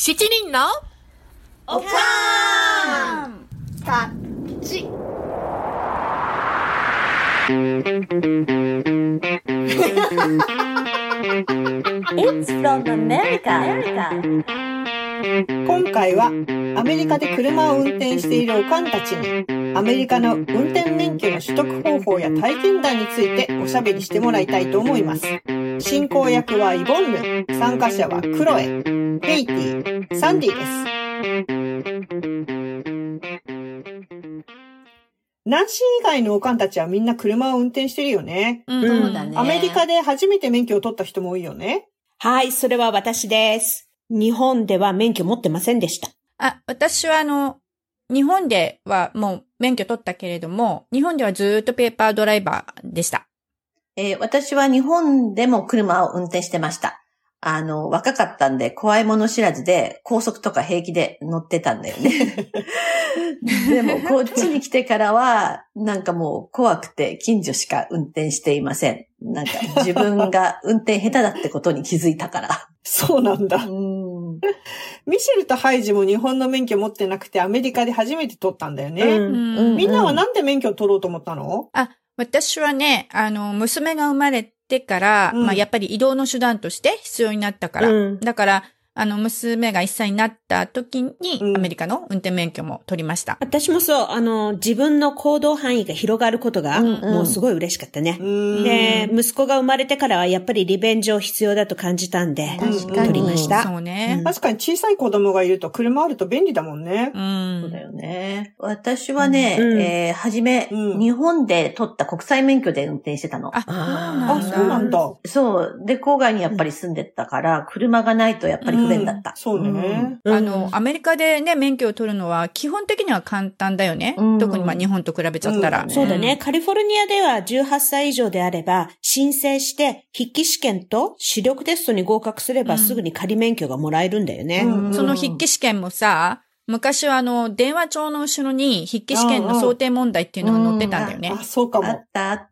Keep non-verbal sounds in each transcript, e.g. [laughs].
七人のおかんたち。It's from America. 今回はアメリカで車を運転しているおかんたちにアメリカの運転免許の取得方法や体験談についておしゃべりしてもらいたいと思います。進行役はイボンヌ、参加者はクロエ、ケイティ、サンディです。ナンシー以外のおかんたちはみんな車を運転してるよね。うんそうだね。アメリカで初めて免許を取った人も多いよね。はい、それは私です。日本では免許持ってませんでした。あ、私はあの、日本ではもう免許取ったけれども、日本ではずーっとペーパードライバーでした。えー私は日本でも車を運転してました。あの、若かったんで怖いもの知らずで高速とか平気で乗ってたんだよね。[laughs] でもこっちに来てからは、なんかもう怖くて近所しか運転していません。なんか自分が運転下手だってことに気づいたから。そうなんだ。うんミシェルとハイジも日本の免許持ってなくてアメリカで初めて取ったんだよね。うんうんみんなはなんで免許を取ろうと思ったの？あ、私はね、あの、娘が生まれてから、うんまあやっぱり移動の手段として必要になったから。うんだから、あの、娘が1歳になった時に、うんアメリカの運転免許も取りました。私もそう、あの、自分の行動範囲が広がることが、うんうんもうすごい嬉しかったねう。ーんで、息子が生まれてからはやっぱり利便上必要だと感じたんで、確かに取りました。そうねうん。確かに小さい子供がいると車あると便利だもんね。うん。そうだよね。私はね、うんえー、はじめ、うん日本で取った国際免許で運転してたの。あ、あ、そそううなん。だ。そう。で、郊外にやっぱり住んでたから、車がないとやっぱり不便だった。うんそうね。うんあの、アメリカでね、免許を取るのは基本的には簡単だよね。うん特にまあ日本と比べちゃったら。うんそうだね。カリフォルニアでは18歳以上であれば、申請して、筆記試験と視力テストに合格すればうんすぐに仮免許がもらえるんだよね。うんその筆記試験もさ、昔はあの、電話帳の後ろに筆記試験の想定問題っていうのが載ってたんだよねあ、。そうかもあっ。たあった。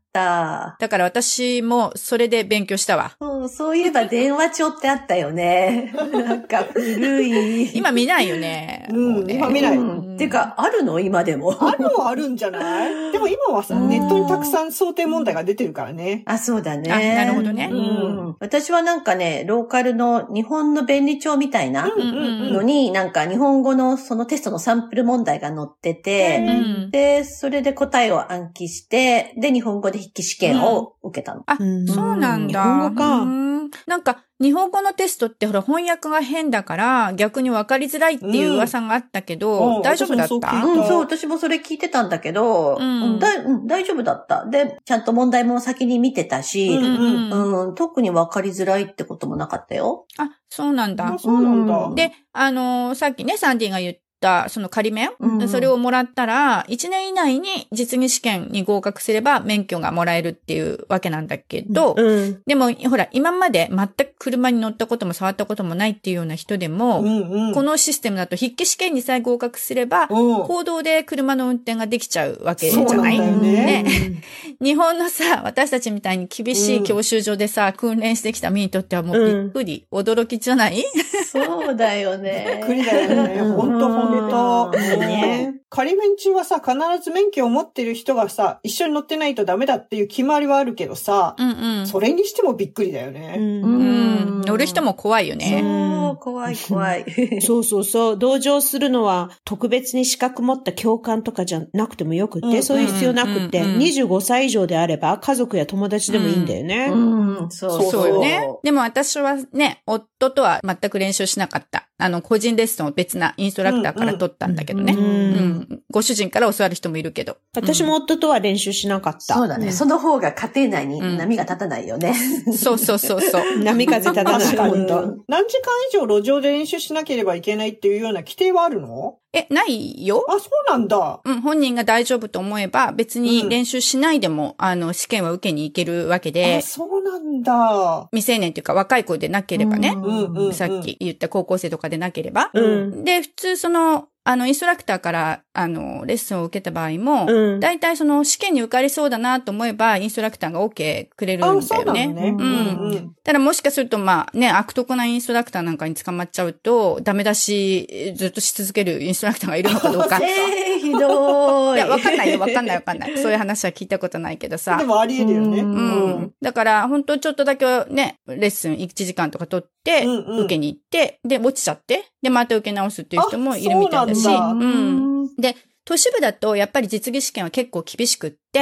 だから私もそれで勉強したわ。そう、そういえば電話帳ってあったよね。[laughs] なんか古い。今見ないよね。うんもね今見ないうんてか、あるの？今でも。あるはあるんじゃない？[laughs] でも今はさ、うんネットにたくさん想定問題が出てるからね。あ、そうだね。あなるほどねうん。私はなんかね、ローカルの日本の便利帳みたいなうんうんうん。のに、なんか日本語のそのテストのサンプル問題が載ってて、うん。で、それで答えを暗記して、で、日本語で筆記試験を受けたの。あ、うんそうなんだ。日本語かうんなんか、日本語のテストってほら翻訳が変だから逆に分かりづらいっていう噂があったけど、うん大丈夫だった？たうん、そう、私もそれ聞いてたんだけど、うんだいうん大丈夫だった。で、ちゃんと問題も先に見てたし、ううんんうん特に分かりづらいってこともなかったよ。あ、そうなんだあ、。そうなんだ。うんで、あのーさっきね、サンディが言った、その仮免、うん。それをもらったら、1年以内に実技試験に合格すれば免許がもらえるっていうわけなんだけど、うん。でも、ほら、今まで全く車に乗ったことも触ったこともないっていうような人でも、うんうん。このシステムだと筆記試験にさえ合格すれば、う。ん、行動で車の運転ができちゃうわけじゃない？なんだよね。[laughs] 日本のさ、私たちみたいに厳しい教習所でさ、訓練してきた身にとってはもうびっくり、驚きじゃない？[laughs] そうだよね。びっくりだよね。ほん。とほんと。うんね。仮免中はさ、必ず免許を持ってる人がさ、一緒に乗ってないとダメだっていう決まりはあるけどさ、うんうん。それにしてもびっくりだようね。んうん。乗る人も怖いよね。そう、怖い怖い。[laughs] そうそうそう。同乗するのは特別に資格持った教官とかじゃなくてもよくって、うんそういう必要なくって、うんうん25歳以上であれば家族や友達でもいいんだよね。うん、そうそうそうよね。でも私はね、夫とは全く練習しなかった。あの、個人レッスンを別なインストラクターから取ったんだけどね。ううんん。ご主人から教わる人もいるけど。私も夫とは練習しなかった。そうだね。んその方が家庭内に波が立たないよね。そうそうそうそう。[laughs] 波風立たない。確かに。本当何時間以上路上で練習しなければいけないっていうような規定はあるの？え、ないよあ、そうなんだ。うん、本人が大丈夫と思えば別に練習しないでも、あの、試験は受けに行けるわけであ、、そうなんだ。未成年というか若い子でなければね、うんうんうん。さっき言った高校生とかでなければ。うん。で、普通その、あの、インストラクターから、あの、レッスンを受けた場合も、うん。大体その試験に受かりそうだなと思えば、インストラクターが OK くれるんだあ、そうよね。なのね。ううんんただもしかすると、まあね、悪徳なインストラクターなんかに捕まっちゃうと、ダメ出しずっとし続けるインストラクターがいるのかどうか。[laughs] いえー、ひどい。や、わかんないよ、わかんないわかんない。そういう話は聞いたことないけどさで。もあり得るよね。ううんん。だから、本当ちょっとだけね、レッスン1時間とか取って、うんうん受けに行って、で、落ちちゃって、で、また受け直すっていう人もいるみたいだし、うなんだうん。で、都市部だと、やっぱり実技試験は結構厳しくって、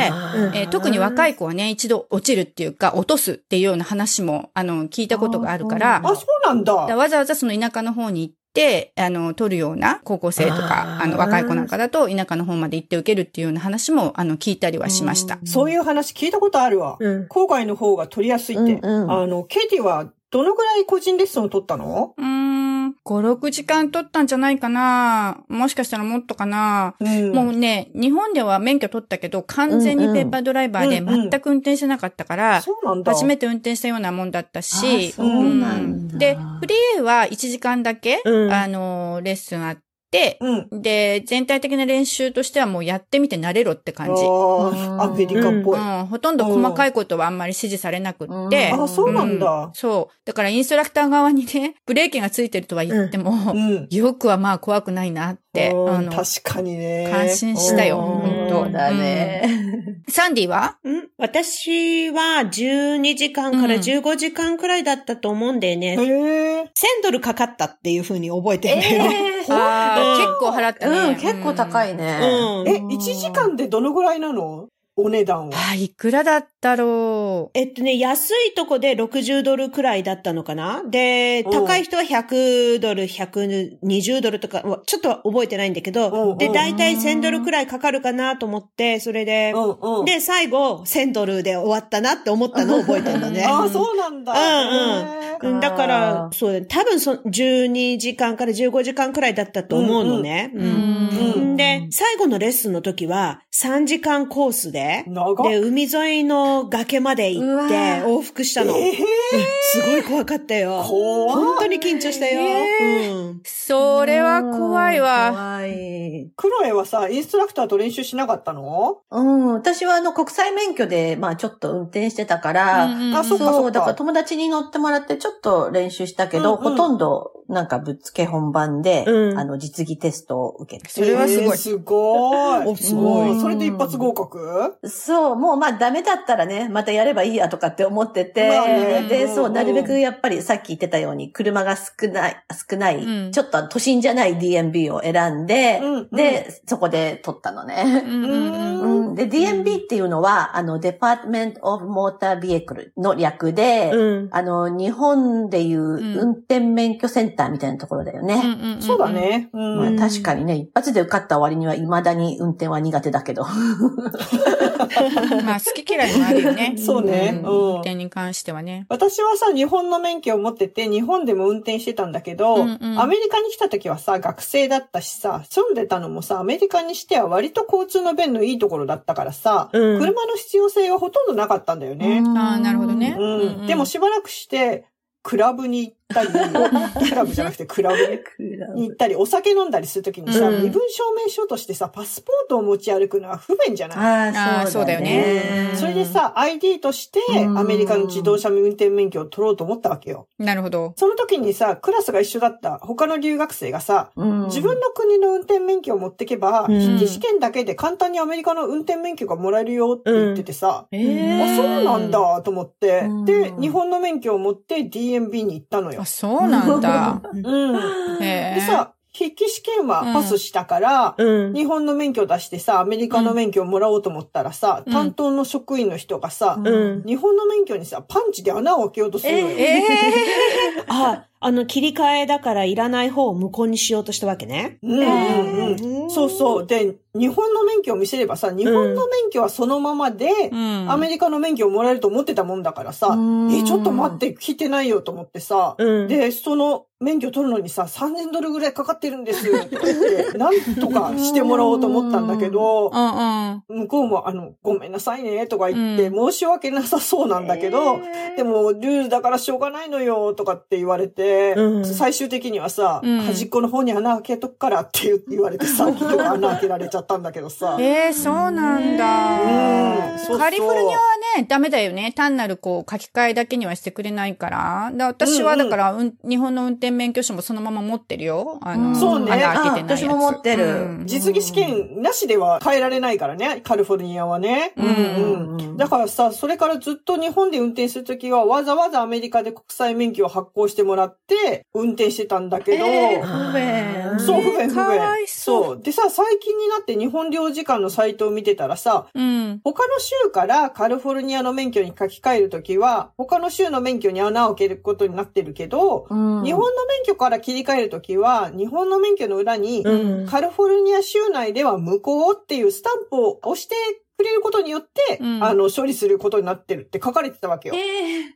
えー特に若い子はね、一度落ちるっていうか、落とすっていうような話も、あの、聞いたことがあるから、ああ、そうなんだ。だわざわざその田舎の方に行って、あの、取るような高校生とか、あの、若い子なんかだと、田舎の方まで行って受けるっていうような話も、あの、聞いたりはしました。そういう話聞いたことあるわ。うん。郊外の方が取りやすいって。うんうんあの、ケイティはどのぐらい個人レッスンを取ったの？うーん、5、6時間取ったんじゃないかな。もしかしたらもっとかな、うん。もうね、日本では免許取ったけど、完全にペーパードライバーで全く運転してなかったから。初めて運転したようなもんだったし、うなんだ。で、フリーは1時間だけ、うん。あの、レッスンあって、うん。で、全体的な練習としてはもうやってみて慣れろって感じ。ああ、アメリカっぽい。うん、ほとんど細かいことはあんまり指示されなくって。うんあ、そうなんだうん。そう。だからインストラクター側にね、ブレーキがついてるとは言っても、うん。よくはまあ怖くないなっあの、確かにね。感心したよ、うん本当だね。サンディは？うん？私は12時間からうん15時間くらいだったと思うんだよね。へえ。1000ドルかかったっていう風に覚えてるんだよ [laughs] 結構払ったね。うん、結構高いね。うん。え、1時間でどのぐらいなの？お値段は？あ、いくらだったろう？えっとね、安いとこで60ドルくらいだったのかな？で、うん高い人は100ドル、120ドルとか、わちょっと覚えてないんだけど、んで、だいたい1000ドルくらいかかるかなと思って、それで。で、最後、1000ドルで終わったなって思ったのを覚えてるのね。あ [laughs] あ、そうなんだ。うんうんだかあら、ーそう多分そ、12時間から15時間くらいだったと思うのね。ううんん。で、最後のレッスンの時は、3時間コースで、で、海沿いの崖まで行って往復したの。えうんすごい怖かったよ。本当に緊張したよ。うん。それは怖いわ。怖い。クロエはさ、インストラクターと練習しなかったの？うん、私はあの国際免許で、まあちょっと運転してたから、うんあそっかそう、だから友達に乗ってもらってちょっと練習したけど、うんうんほとんどなんかぶっつけ本番で、うんあの実技テストを受けて。それはすごいえーすごい。おすごいうんそれで一発合格？そう、もうまあダメだったらね、またやればいいやとかって思ってて、まあねで、そうう、んなるべくやっぱりさっき言ってたように車が少ない、少ない、うんちょっと都心じゃない DMB を選んで、うんうんで、そこで取ったのね。うんで、DMB っていうのは、あの、Department of Motor Vehicle の略で、うん。あの、日本でいううん運転免許センターみたいなところだよね。そうだ。ね。うんまあ、確かにね、一発で受かった割には未だに運転は苦手だけど。[laughs] まあ、好き嫌いもあるよね。[laughs] そうねんうん運転に関してはね。私はさ、日本の免許を持ってて、日本でも運転してたんだけど、うんうんアメリカに来た時はさ、学生だったしさ、住んでたのもさ、アメリカにしては割と交通の便のいいところだったからさ、うん車の必要性はほとんどなかったんだよね。ああ、なるほどね。うん。でもしばらくして、クラブに行ったり、クラブじゃなくてクラブに [laughs] 行ったり、お酒飲んだりするときにさ、うん。身分証明書としてさ、パスポートを持ち歩くのは不便じゃない？ああーそうだよね。うんそれで、さ、ID としてうん。アメリカの自動車運転免許を取ろうと思ったわけよ。なるほど。その時にさ、クラスが一緒だった他の留学生がさ、うん。自分の国の運転免許を持ってけば、うん。筆記試験だけで簡単にアメリカの運転免許がもらえるよって言っててさ、えー。あ、そうなんだと思って。うん、で、日本の免許を持って DMB に行ったのよあ、。そうなんだ。うん。へえ。でさ、筆記試験はパスしたから、うん。日本の免許出してさ、アメリカの免許をもらおうと思ったらさ、うん担当の職員の人がさ、うん。日本の免許にさ、パンチで穴を開けようとするのよ。え [laughs] あ、あの、切り替えだからいらない方を無効にしようとしたわけね。うんうんうん。そうそう。で、日本の免許を見せればさ、日本の免許はそのままで、えうん。アメリカの免許をもらえると思ってたもんだからさ、うんえ、ちょっと待って、来てないよと思ってさ、うん。で、その免許取るのにさ、3000ドルぐらいかかってるんですとか言って、[laughs] なんとかしてもらおうと思ったんだけど。向こうも、あの、ごめんなさいね、とか言って、う申し訳なさそうなんだけど、でも、ルールだからしょうがないのよ、とかって言われて、で、うん最終的にはさ、うん端っこの方に穴開けとくからって言言われてさ、[laughs] 結局穴開けられちゃったんだけどさ。ええそうなんだ。うんそうそうカリフォルニアはね、ダメだよね。単なるこう書き換えだけにはしてくれないから。だ私はだから、うん日本の運転免許証もそのまま持ってるよ。あの、そうね穴開けてない私も持ってるうん実技試験なしでは変えられないからね、カリフォルニアはね。うんうんだからさ、それからずっと日本で運転するときは、わざわざアメリカで国際免許を発行してもらって、運転してたんだけど、えー不便。そう、不便、不かわ便。いそうそう。でさ、最近になって日本領事館のサイトを見てたらさ、うん。他の州からカリフォルニアの免許に書き換えるときは、他の州の免許に穴を開けることになってるけど、うん日本の免許から切り替えるときは、日本の免許の裏に、うん。カリフォルニア州内では無効っていうスタンプを押してくれることによって、うんあの、処理することになってるって書かれてたわけよ。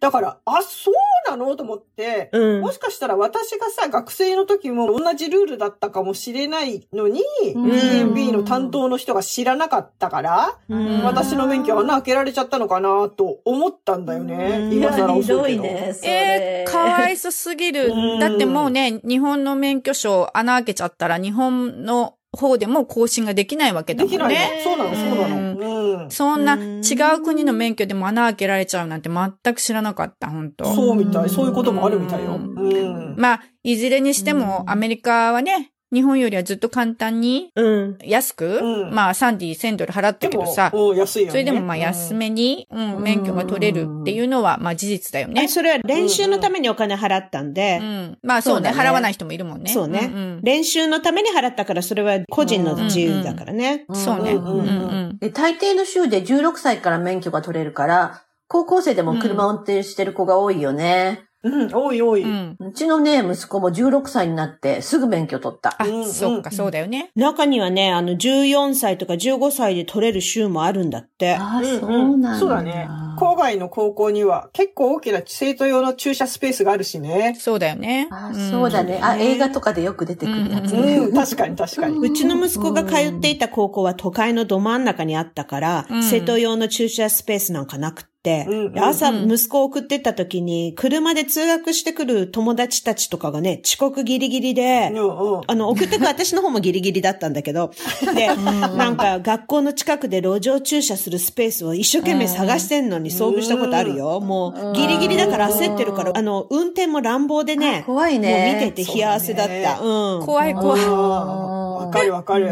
だから、あ、そうなの？と思って、うんもしかしたら私がさ、学生の時も同じルールだったかもしれないのに、うん DMB の担当の人が知らなかったから、うん私の免許穴開けられちゃったのかなと思ったんだよね。うん今いや、ひ更遅いけど。どいね。えー、かわいそすぎるう。んだってもうね、日本の免許証穴開けちゃったら日本の方でも更新ができないわけだもんできない。そうなの、そうなの。うん。そんなうん違う国の免許でも穴開けられちゃうなんて全く知らなかった、本当そうみたい。そういうこともあるみたいよ。ううん。まあ、いずれにしてもうんアメリカはね、日本よりはずっと簡単にうん。安く、うんまあ3ディ1000ドル払ったけどさ、うん安いよね。それでもまあ安めに、うん、免許が取れるっていうのはまあ事実だよねえ、。それは練習のためにお金払ったんでう、ん。まあそうねそうだね払わない人もいるもんね。そうねんうん練習のために払ったからそれは個人の自由だからね。そうね。うんうんうんうんで大抵の州で16歳から免許が取れるから、高校生でも車を運転してる子が多いよね。うん、多い多い。うん。うちのね、息子も16歳になってすぐ免許取った。あうん、そっか、そうだよね。中にはね、あの、14歳とか15歳で取れる州もあるんだって。ああ、うんそうなんだ。そうだね。郊外の高校には結構大きな生徒用の駐車スペースがあるしね。そうだよね。あんそうだね。あ、映画とかでよく出てくるやつね。うん、確かに確かに。うちの息子が通っていた高校は都会のど真ん中にあったから、うん生徒用の駐車スペースなんかなくって、うんで朝うん息子を送ってった時に、車で通学してくる友達たちとかがね、遅刻ギリギリで、うんうん。あの、送ってく私の方もギリギリだったんだけど、[laughs] で、なんか学校の近くで路上駐車するスペースを一生懸命探してんのに遭遇したことあるよ。もう、ギリギリだから焦ってるから、あの、運転も乱暴でね、怖いね。もう見てて冷や汗だった。うん。怖い怖い。わかるわかる。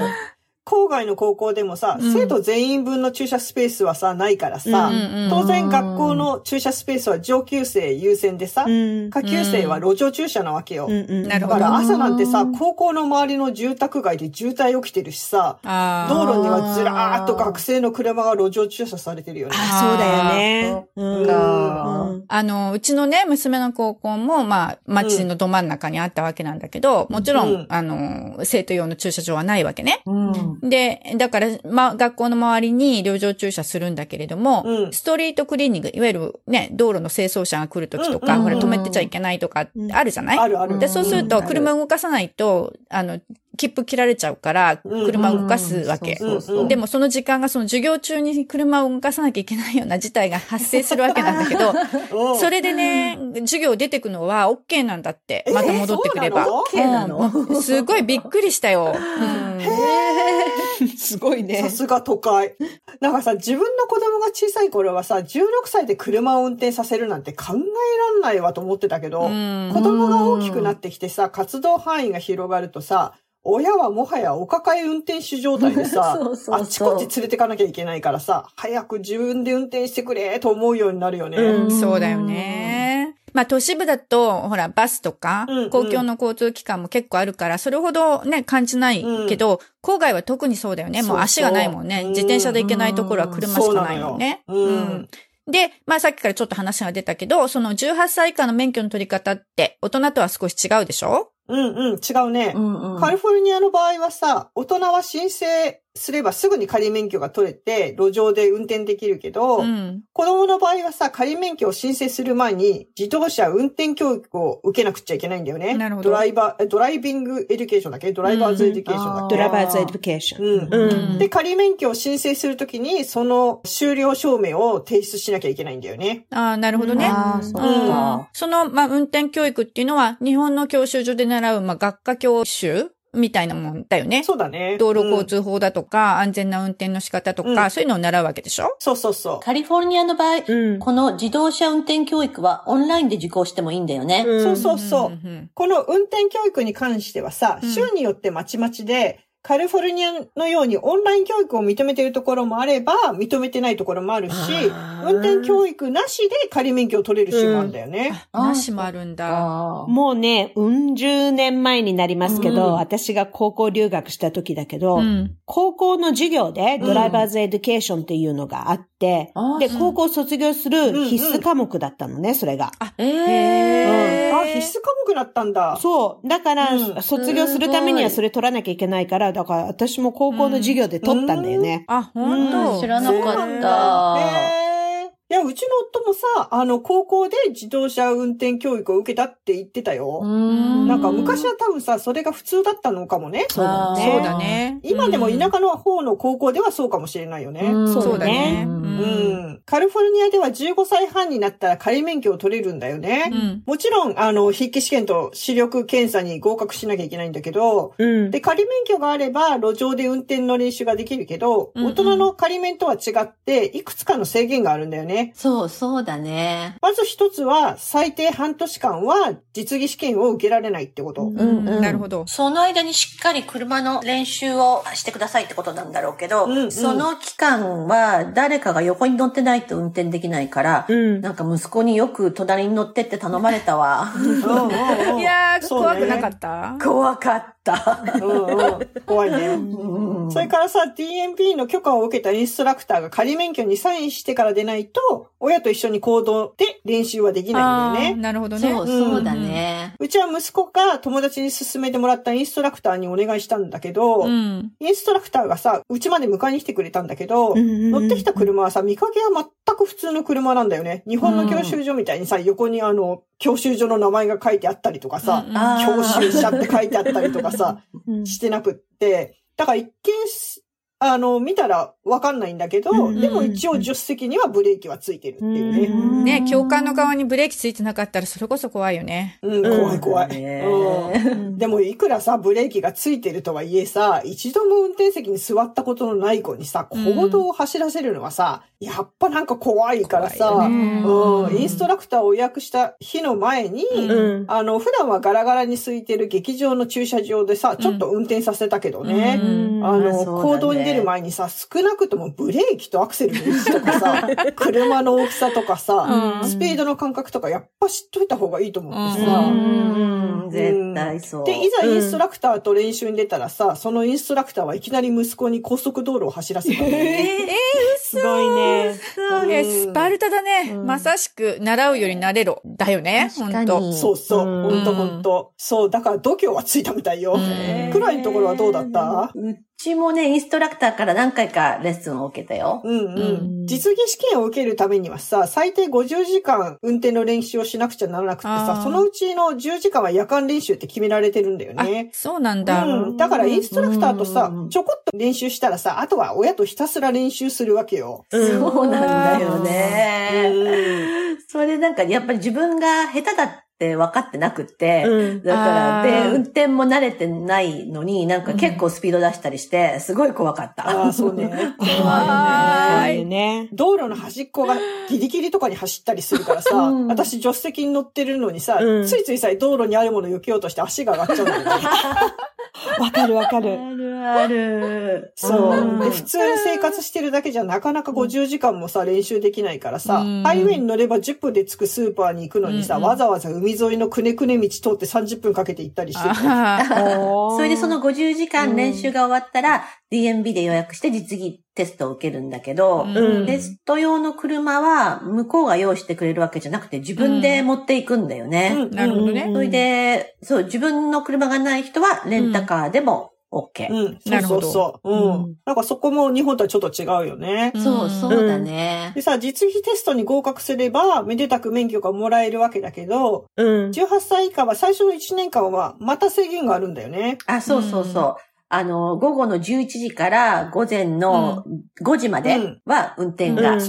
郊外の高校でもさ、うん生徒全員分の駐車スペースはさ、ないからさ、うんうんうん当然学校の駐車スペースは上級生優先でさ、うん。下級生は路上駐車なわけよ。うんうん。だから朝なんてさ、高校の周りの住宅街で渋滞起きてるしさ、あ道路にはずらーっと学生の車が路上駐車されてるよね。あ、そうだよね。うん。あの、うちのね、娘の高校も、まあ、町のど真ん中にあったわけなんだけど、もちろんあの、生徒用の駐車場はないわけね。うん。で、だから、まあ、学校の周りに路上駐車するんだけれども、うん。ストリートクリーニング、いわゆるね、道路の清掃車が来るときとか、うん。ほら、止めてちゃいけないとか、うん。あるじゃない、あるある。で、そうすると、うん。車動かさないと、あの、切符切られちゃうから、うん車を動かすわけ。でもその時間がその授業中に車を動かさなきゃいけないような事態が発生するわけなんだけど、うんそれでね、授業出てくのは OK なんだって。また戻ってくれば。そうなの？OK なの？うんすごいびっくりしたよ。うんすごいねさ。すが都会。なんかさ、自分の子供が小さい頃はさ、16歳で車を運転させるなんて考えらんないわと思ってたけど、うん子供が大きくなってきてさ、活動範囲が広がるとさ、親はもはやお抱え運転手状態でさ [laughs] そうそうそう。あっちこっち連れてかなきゃいけないからさ、早く自分で運転してくれと思うようになるよね。うん。そうだよね。まあ都市部だと、ほら、バスとかうんうん、公共の交通機関も結構あるから、それほどね、感じないけど、郊外は特にそうだよね。もう足がないもんね。そうそう自転車で行けないところは車しかないもんね。うん。で、まあさっきからちょっと話が出たけど、その18歳以下の免許の取り方って、大人とは少し違うでしょ？うんうん、違うね。うんうん。カリフォルニアの場合はさ、大人は申請すればすぐに仮免許が取れて、路上で運転できるけど、うん。子供の場合はさ、仮免許を申請する前に、自動車運転教育を受けなくちゃいけないんだよね。なるほどドライバー、え driving education だっけ？ driver's education だっけ、 driver's education。うんうんで、仮免許を申請するときに、その修了証明を提出しなきゃいけないんだよね。ああ、なるほどね。ああ、そっうんか。その、まあ、運転教育っていうのは、日本の教習所で習う、まあ、学科教習みたいなもんだよね。そうだね。道路交うん通法だとか、安全な運転の仕方とか、うんそういうのを習うわけでしょ？そうそうそう。カリフォルニアの場合、うん。この自動車運転教育はオンラインで受講してもいいんだよね。うんそうそうそう。んんこの運転教育に関してはさ、うん州によってまちまちで、カリフォルニアのようにオンライン教育を認めているところもあれば、認めてないところもあるし運転教育なしで仮免許を取れる州もあるんだよね。あ、なしもあるんだ。もうね、うん十年前になりますけど、うん私が高校留学した時だけど、うん。高校の授業でドライバーズエデュケーションっていうのがあって、で、高校卒業する必須科目だったのね、それが。ええへーあ、必須科目だったんだ。そう。だから、うん。卒業するためにはすそれ取らなきゃいけないから、だから私も高校の授業で取ったんだよね。あ、本当、知らなかったいや、うちの夫もさ、あの、高校で自動車運転教育を受けたって言ってたよ。うんなんか昔は多分さ、それが普通だったのかもね。そうだね。そうだね。今でも田舎舎の方の高校ではそうかもしれないよね。うんそうだね。ううんうん。カリフォルニアでは15歳半になったら仮免許を取れるんだよね。うん。もちろん、あの、筆記試験と視力検査に合格しなきゃいけないんだけど、うん。で、仮免許があれば、路上で運転の練習ができるけど、うんうん大人の仮免とは違って、いくつかの制限があるんだよね。そう、そうだね。まず一つは、最低半年間は実技試験を受けられないってこと。うんうんなるほど。その間にしっかり車の練習をしてくださいってことなんだろうけど、うんうんその期間は誰かが横に乗ってないと運転できないから、うん。なんか息子によく隣に乗ってって頼まれたわ。[laughs] いやー、怖くなかった？怖かった。うんうん怖いね。うんそれからさ、DMP の許可を受けたインストラクターが仮免許にサインしてからでないと、親と一緒に行動で練習はできないんだよね。なるほどね。そう、そうだね。うちは息子が友達に勧めてもらったインストラクターにお願いしたんだけど、うん。インストラクターがさ、うちまで迎えに来てくれたんだけど、うん乗ってきた車はさ、見かけは全く普通の車なんだよね。日本の教習所みたいにさ、横にあの、教習所の名前が書いてあったりとかさ、うん教習者って書いてあったりとかさ、[laughs] うん。してなくって、だから一見し、あの、見たらわかんないんだけど、うんでも一応助手席にはブレーキはついてるっていうね。うんね、教官の側にブレーキついてなかったらそれこそ怖いよね。うん、怖い怖い。ね。うん。[laughs] でもいくらさ、ブレーキがついてるとはいえさ、一度も運転席に座ったことのない子にさ、行動を走らせるのはさ、やっぱなんか怖いからさ、うん、インストラクターを予約した日の前に、うん。あの、普段はガラガラに空いてる劇場の駐車場でさ、ちょっと運転させたけどね、うん。あの、行動に出る前にさ、少なくともブレーキとアクセルの位置とかさ、[laughs] 車の大きさとかさ、うんスピードの感覚とかやっぱ知っといた方がいいと思ってさ、うん、絶対そう。で、いざインストラクターと練習に出たらさ、そのインストラクターはいきなり息子に高速道路を走らせたんだよね。すごいね。そうね、スパルタだね。うんまさしく、習うより慣れろ。だよね。確かにほんとそうそう、うんほんとほんと。そう、だから度胸はついたみたいよ。うんくらいのところはどうだった？うちもね、インストラクターから何回かレッスンを受けたよ。うんううんん。実技試験を受けるためにはさ、最低50時間運転の練習をしなくちゃならなくってさそのうちの10時間は夜間練習って決められてるんだよあね、。そうなんだ。うん。だからインストラクターとさうん、ちょこっと練習したらさ、あとは親とひたすら練習するわけよ。そうなんだようね。ん。それなんかやっぱり自分が下手だって分かってなくって、うん。だから、で、運転も慣れてないのに、なんか結構スピード出したりして、すごい怖かった。ああ、そうね。[laughs] 怖い。ね。道路の端っこがギリギリとかに走ったりするからさ、うん私助手席に乗ってるのにさ、うんついついさえ道路にあるものを避けようとして足が上がっちゃうんだよね。[laughs] わかるわかる。るある。そう、うんで。普通に生活してるだけじゃなかなか50時間もさ、練習できないからさ、うんハイウェイに乗れば10分で着くスーパーに行くのにさ、うんわざわざ海沿いのくねくね道通って30分かけて行ったりしてる。[laughs] そうれでその50時間練習が終わったら、DMB で予約して実技テストを受けるんだけど、うんテスト用の車は向こうが用意してくれるわけじゃなくて自分で持っていくんだよね。うんなるほどねそれで、そう、自分の車がない人はレンタカーでも OK。うん。そうなるほどそうそう。うん。うんなんかそこも日本とはちょっと違うよね。そう、そうだね。でさ、実技テストに合格すれば、めでたく免許がもらえるわけだけど、うん。18歳以下は最初の1年間はまた制限があるんだよね。あ、そうそうそう。あの、午後の11時から午前の5時までは運転が。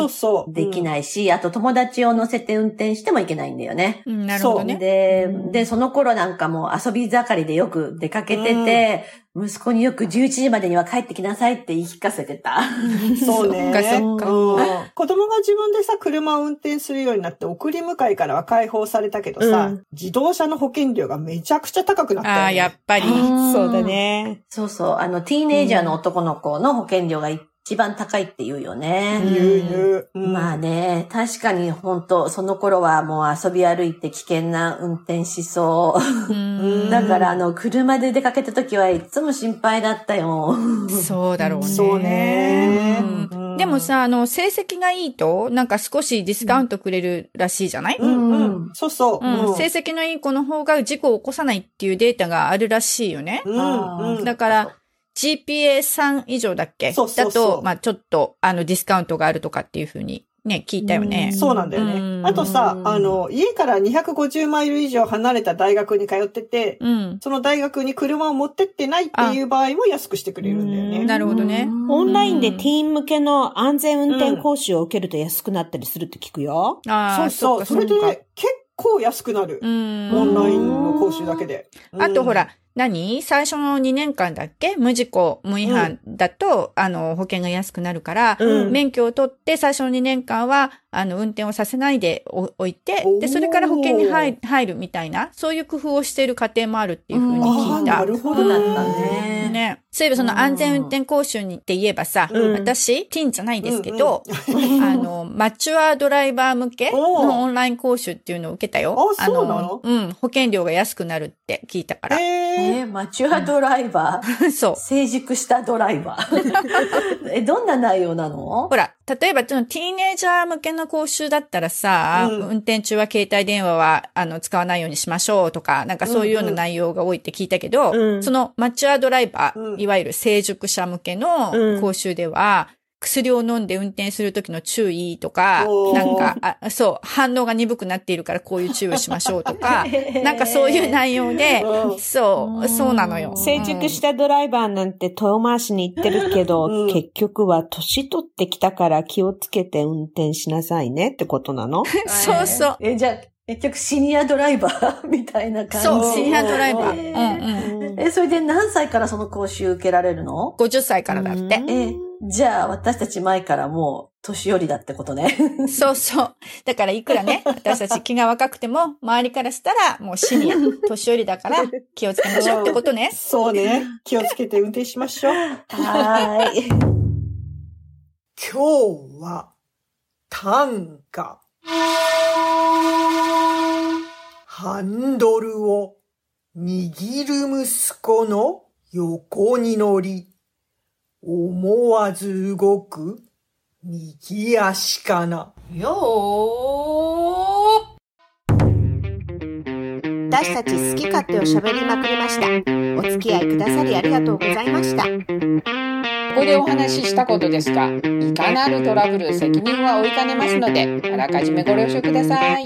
できないし、あと友達を乗せて運転してもいけないんだよね。うん。なるほどね。で、で、その頃なんかもう遊び盛りでよく出かけてて、息子によく11時までには帰ってきなさいって言い聞かせてた。うん。そうね。そっかそっかうん子供が自分でさ、車を運転するようになって送り迎えからは解放されたけどさ、うん自動車の保険料がめちゃくちゃ高くなったよ、ね。ああ、やっぱり。そうだね。そうそう。あの、ティーネイジャーの男の子の保険料が一番高いって言うよね。言う言う。うんまあね、確かに本当その頃はもう遊び歩いて危険な運転しそう。うんだからあの、車で出かけた時はいつも心配だったよ。そうだろうね。そうねでもさ、あの、成績がいいと、なんか少しディスカウントくれるらしいじゃない、うんうん。そうそう。うんうん成績のいい子の方が事故を起こさないっていうデータがあるらしいよね。うんうん。だから、GPA3 以上だっけ？そうそうそうだと、まあちょっと、あの、ディスカウントがあるとかっていうふうにね、聞いたよね。そうなんだようんね。あとさ、あの、家から250マイル以上離れた大学に通ってて、うん。その大学に車を持ってってないっていう場合も安くしてくれるんだよね。なるほどね。オンラインでティーン向けの安全運転講習を受けると安くなったりするって聞くよ。ああ、そうそう。それで結構安くなる。うん。オンラインの講習だけで。あとほら、何？最初の2年間だっけ？無事故、無違反だと、あの、保険が安くなるから、うん免許を取って最初の2年間は、あの、運転をさせないでお置いてで、それから保険に入入るみたいな、そういう工夫をしている家庭もあるっていうふうに聞いた。なるほどそうだったね。ね。そういえばその安全運転講習にって言えばさ、うん私、ティーンじゃないですけど、あの、マチュアドライバー向けのオンライン講習っていうのを受けたよ。あそうなの？うん。保険料が安くなるって聞いたから。ええー、マチュアドライバー。そう。成熟したドライバー。[laughs] え、どんな内容なの？ほら、例えば、そのティーネイジャー向けの講習だったらさ、うん運転中は携帯電話は、あの、使わないようにしましょうとか、なんかそういうような内容が多いって聞いたけど、うんそのマチュアドライバー、うんいわゆる成熟者向けのうん講習では、薬を飲んで運転するときの注意とかなんか、あそう、反応が鈍くなっているからこういう注意をしましょうとか、[laughs] なんかそういう内容でう、ん。そう、そうなのよ。成熟したドライバーなんて遠回しに言ってるけど、うん。結局は年取ってきたから気をつけて運転しなさいねってことなの？[laughs] そうそう。え、じゃあ、結局シニアドライバーみたいな感じ。そう、シニアドライバえー。うんうん。え、それで何歳からその講習受けられるの？50歳からだって。え、じゃあ私たち前からもう年寄りだってことね。そうそう。だからいくらね、[laughs] 私たち気が若くても、周りからしたらもうシニア、[laughs] 年寄りだから気をつけましょうってことね。[laughs] そうね。気をつけて運転しましょう。はーい。今日は短歌。ハンドルを握る息子の横に乗り、思わず動く右足かな。私たち好き勝手を喋りまくりました。お付き合いくださりありがとうございました。ここでお話ししたことですが、いかなるトラブル責任は負いかねますので、あらかじめご了承ください。